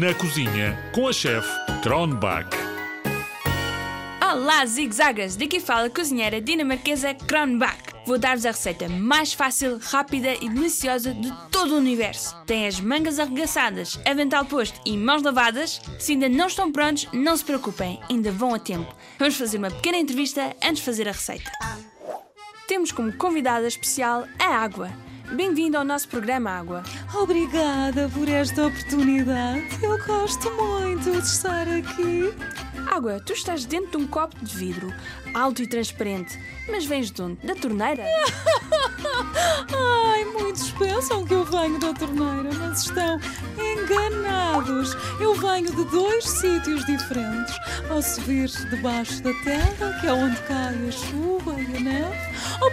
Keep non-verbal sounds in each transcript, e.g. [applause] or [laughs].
Na cozinha com a chefe Kronbach. Olá, zigzagas! Daqui fala a cozinheira dinamarquesa Kronbach. Vou dar-vos a receita mais fácil, rápida e deliciosa de todo o universo. Tem as mangas arregaçadas, avental posto e mãos lavadas? Se ainda não estão prontos, não se preocupem, ainda vão a tempo. Vamos fazer uma pequena entrevista antes de fazer a receita. Temos como convidada especial a Água. Bem-vindo ao nosso programa Água. Obrigada por esta oportunidade. Eu gosto muito de estar aqui. Água, tu estás dentro de um copo de vidro, alto e transparente, mas vens de onde? Da torneira? [laughs] Ai, muitos pensam que eu venho da torneira, mas estão enganados. Eu venho de dois sítios diferentes. Posso vir debaixo da terra, que é onde cai a chuva e a neve,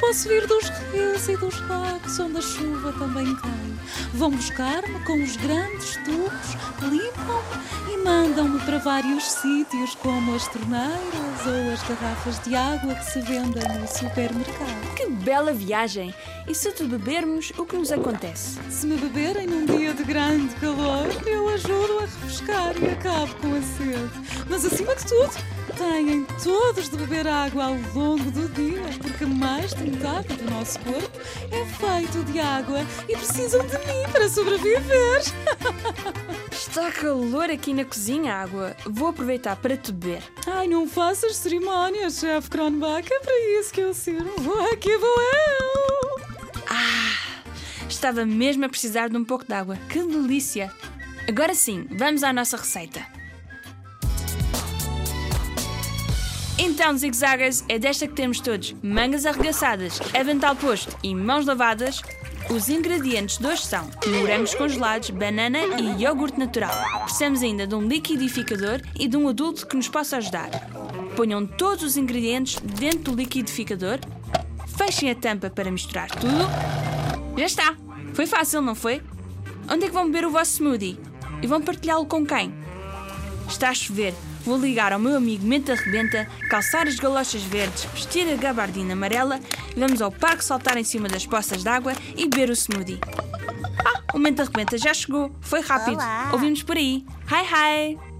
posso vir dos rios e dos lagos, onde a chuva também cai. Vão buscar-me com os grandes tubos, limpam-me e mandam-me para vários sítios, como as torneiras ou as garrafas de água que se vendem no supermercado. Que bela viagem! E se te bebermos, o que nos acontece? Se me beberem num dia de grande calor, eu ajudo a refrescar e acabo com a sede. Mas acima de tudo, têm todos de beber água ao longo do dia, de metade do nosso corpo é feito de água e precisam de mim para sobreviver. [laughs] Está calor aqui na cozinha, Água. Vou aproveitar para te beber. Ai, não faças cerimónias, chefe Kronbach, é para isso que eu sirvo. Aqui vou eu. Estava mesmo a precisar de um pouco de água. Que delícia! Agora sim, vamos à nossa receita. Então, zigzaggers, é desta que temos todos mangas arregaçadas, avental posto e mãos lavadas. Os ingredientes de hoje são morangos congelados, banana e iogurte natural. Precisamos ainda de um liquidificador e de um adulto que nos possa ajudar. Ponham todos os ingredientes dentro do liquidificador, fechem a tampa para misturar tudo. Já está! Foi fácil, não foi? Onde é que vão beber o vosso smoothie? E vão partilhá-lo com quem? Está a chover. Vou ligar ao meu amigo Mente Arrebenta, calçar as galochas verdes, vestir a gabardina amarela e vamos ao parque saltar em cima das poças d'água e beber o smoothie. Ah, o Mente Arrebenta já chegou. Foi rápido. Olá. Ouvimos por aí. Hi, hi!